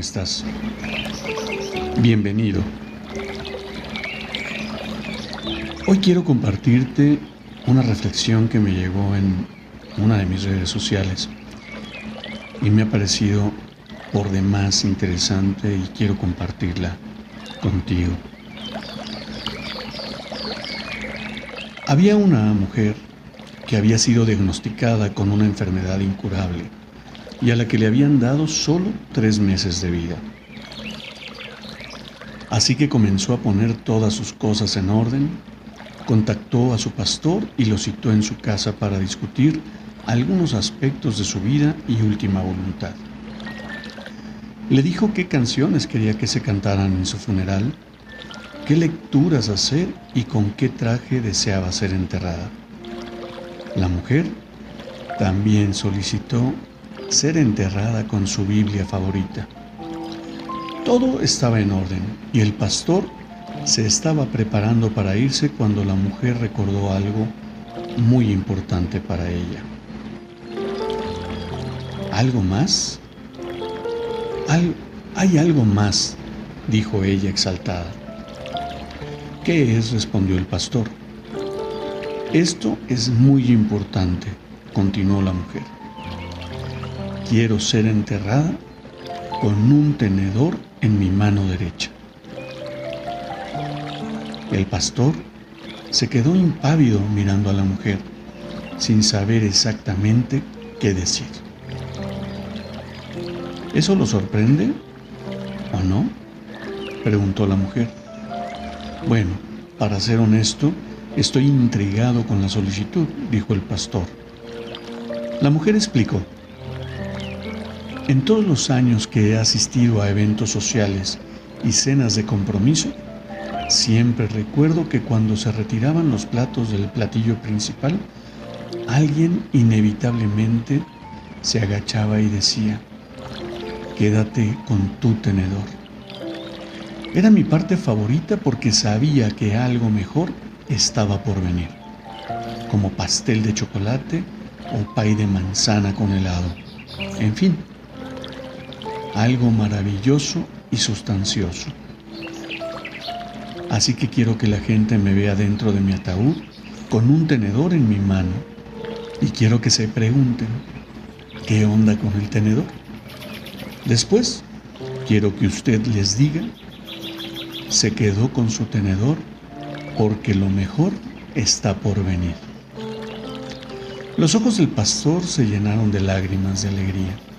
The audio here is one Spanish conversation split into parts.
¿Cómo estás? Bienvenido. Hoy quiero compartirte una reflexión que me llegó en una de mis redes sociales y me ha parecido por demás interesante y quiero compartirla contigo. Había una mujer que había sido diagnosticada con una enfermedad incurable y a la que le habían dado solo tres meses de vida. Así que comenzó a poner todas sus cosas en orden, contactó a su pastor y lo citó en su casa para discutir algunos aspectos de su vida y última voluntad. Le dijo qué canciones quería que se cantaran en su funeral, qué lecturas hacer y con qué traje deseaba ser enterrada. La mujer también solicitó ser enterrada con su Biblia favorita. Todo estaba en orden y el pastor se estaba preparando para irse cuando la mujer recordó algo muy importante para ella. ¿Algo más? hay algo más, dijo ella exaltada. ¿Qué es? respondió el pastor. Esto es muy importante, continuó la mujer quiero ser enterrada con un tenedor en mi mano derecha. El pastor se quedó impávido mirando a la mujer, sin saber exactamente qué decir. ¿Eso lo sorprende o no? preguntó la mujer. Bueno, para ser honesto, estoy intrigado con la solicitud, dijo el pastor. La mujer explicó. En todos los años que he asistido a eventos sociales y cenas de compromiso, siempre recuerdo que cuando se retiraban los platos del platillo principal, alguien inevitablemente se agachaba y decía, quédate con tu tenedor. Era mi parte favorita porque sabía que algo mejor estaba por venir, como pastel de chocolate o pay de manzana con helado. En fin, algo maravilloso y sustancioso. Así que quiero que la gente me vea dentro de mi ataúd con un tenedor en mi mano y quiero que se pregunten, ¿qué onda con el tenedor? Después, quiero que usted les diga, se quedó con su tenedor porque lo mejor está por venir. Los ojos del pastor se llenaron de lágrimas de alegría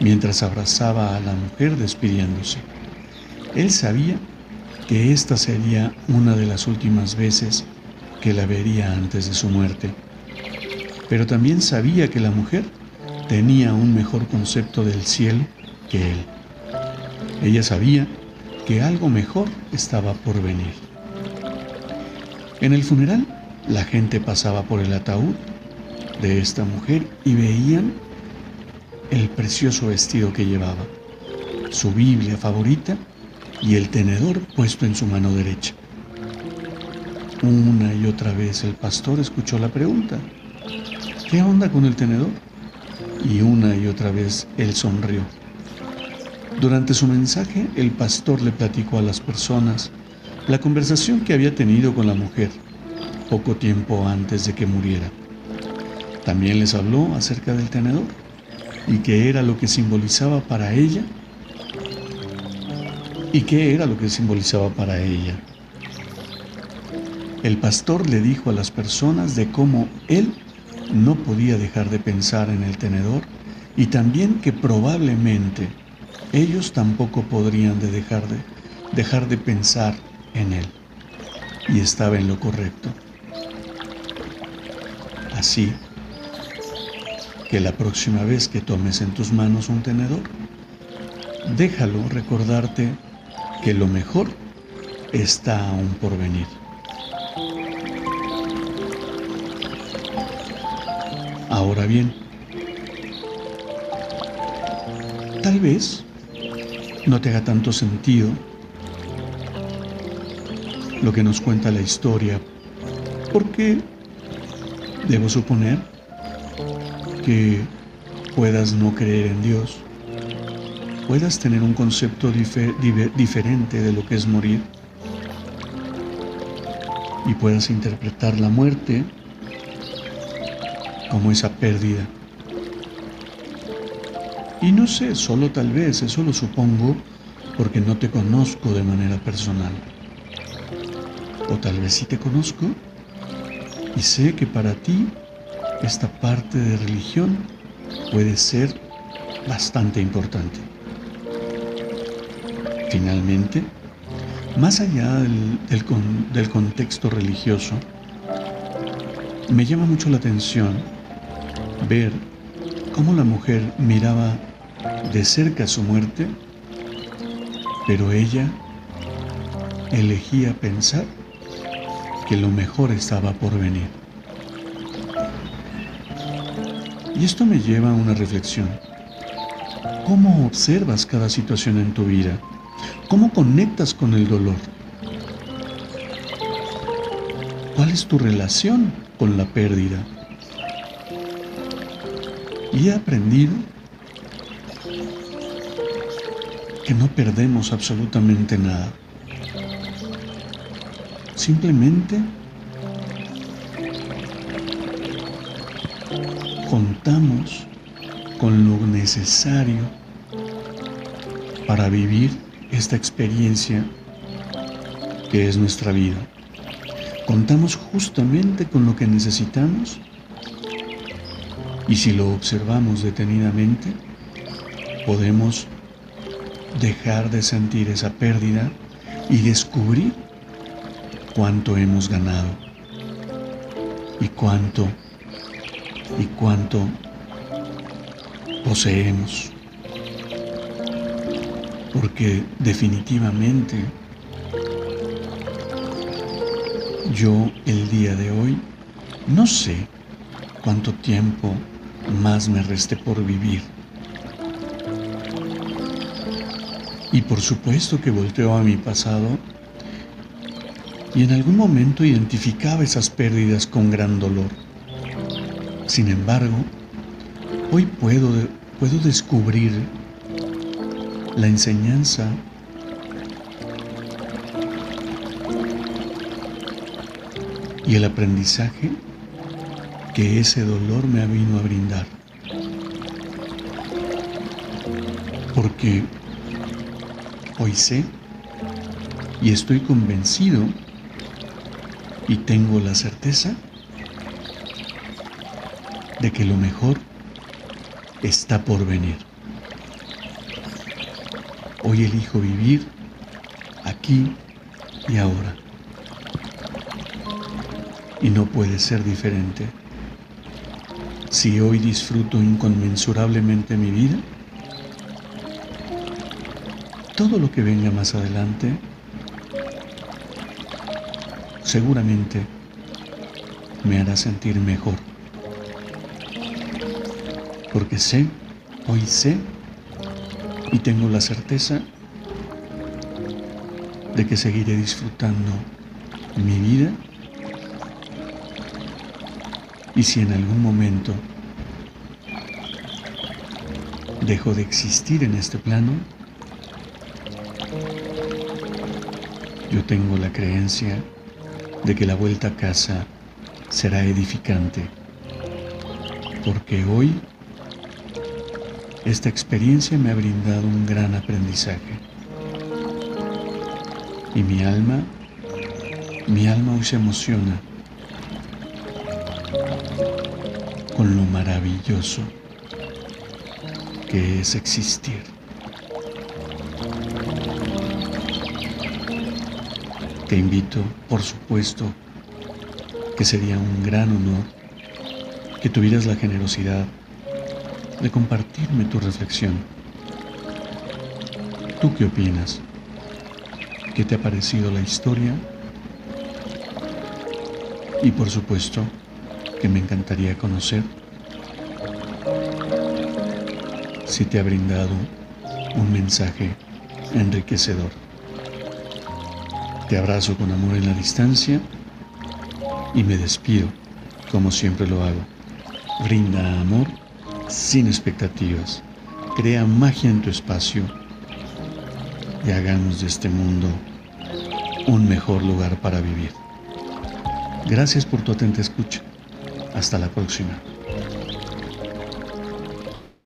mientras abrazaba a la mujer despidiéndose. Él sabía que esta sería una de las últimas veces que la vería antes de su muerte, pero también sabía que la mujer tenía un mejor concepto del cielo que él. Ella sabía que algo mejor estaba por venir. En el funeral, la gente pasaba por el ataúd de esta mujer y veían el precioso vestido que llevaba, su Biblia favorita y el tenedor puesto en su mano derecha. Una y otra vez el pastor escuchó la pregunta, ¿qué onda con el tenedor? Y una y otra vez él sonrió. Durante su mensaje, el pastor le platicó a las personas la conversación que había tenido con la mujer poco tiempo antes de que muriera. También les habló acerca del tenedor y qué era lo que simbolizaba para ella y qué era lo que simbolizaba para ella. El pastor le dijo a las personas de cómo él no podía dejar de pensar en el tenedor y también que probablemente ellos tampoco podrían de dejar de dejar de pensar en él. Y estaba en lo correcto. Así que la próxima vez que tomes en tus manos un tenedor, déjalo recordarte que lo mejor está aún por venir. Ahora bien, tal vez no te haga tanto sentido lo que nos cuenta la historia, porque debo suponer que puedas no creer en Dios, puedas tener un concepto diferente de lo que es morir y puedas interpretar la muerte como esa pérdida. Y no sé, solo tal vez, eso lo supongo porque no te conozco de manera personal. O tal vez sí te conozco y sé que para ti esta parte de religión puede ser bastante importante. Finalmente, más allá del, contexto religioso, me llama mucho la atención ver cómo la mujer miraba de cerca su muerte, pero ella elegía pensar que lo mejor estaba por venir. Y esto me lleva a una reflexión. ¿Cómo observas cada situación en tu vida? ¿Cómo conectas con el dolor? ¿Cuál es tu relación con la pérdida? Y he aprendido que no perdemos absolutamente nada. Simplemente contamos con lo necesario para vivir esta experiencia que es nuestra vida. Contamos justamente con lo que necesitamos y si lo observamos detenidamente, podemos dejar de sentir esa pérdida y descubrir cuánto hemos ganado y cuánto y cuánto poseemos. Porque definitivamente yo el día de hoy no sé cuánto tiempo más me reste por vivir. Y por supuesto que volteo a mi pasado y en algún momento identificaba esas pérdidas con gran dolor. Sin embargo, hoy puedo, puedo descubrir la enseñanza y el aprendizaje que ese dolor me vino a brindar. Porque hoy sé y estoy convencido y tengo la certeza de que lo mejor está por venir. Hoy elijo vivir aquí y ahora. Y no puede ser diferente. Si hoy disfruto inconmensurablemente mi vida, todo lo que venga más adelante seguramente me hará sentir mejor. Porque sé, hoy sé y tengo la certeza de que seguiré disfrutando mi vida y si en algún momento dejo de existir en este plano, yo tengo la creencia de que la vuelta a casa será edificante, porque hoy esta experiencia me ha brindado un gran aprendizaje. Y mi alma, mi alma hoy se emociona con lo maravilloso que es existir. Te invito, por supuesto, que sería un gran honor que tuvieras la generosidad de compartirme tu reflexión. ¿Tú qué opinas? ¿Qué te ha parecido la historia? Y por supuesto que me encantaría conocer si te ha brindado un mensaje enriquecedor. Te abrazo con amor en la distancia y me despido como siempre lo hago. Brinda amor sin expectativas. Crea magia en tu espacio y hagamos de este mundo un mejor lugar para vivir. Gracias por tu atenta escucha. Hasta la próxima.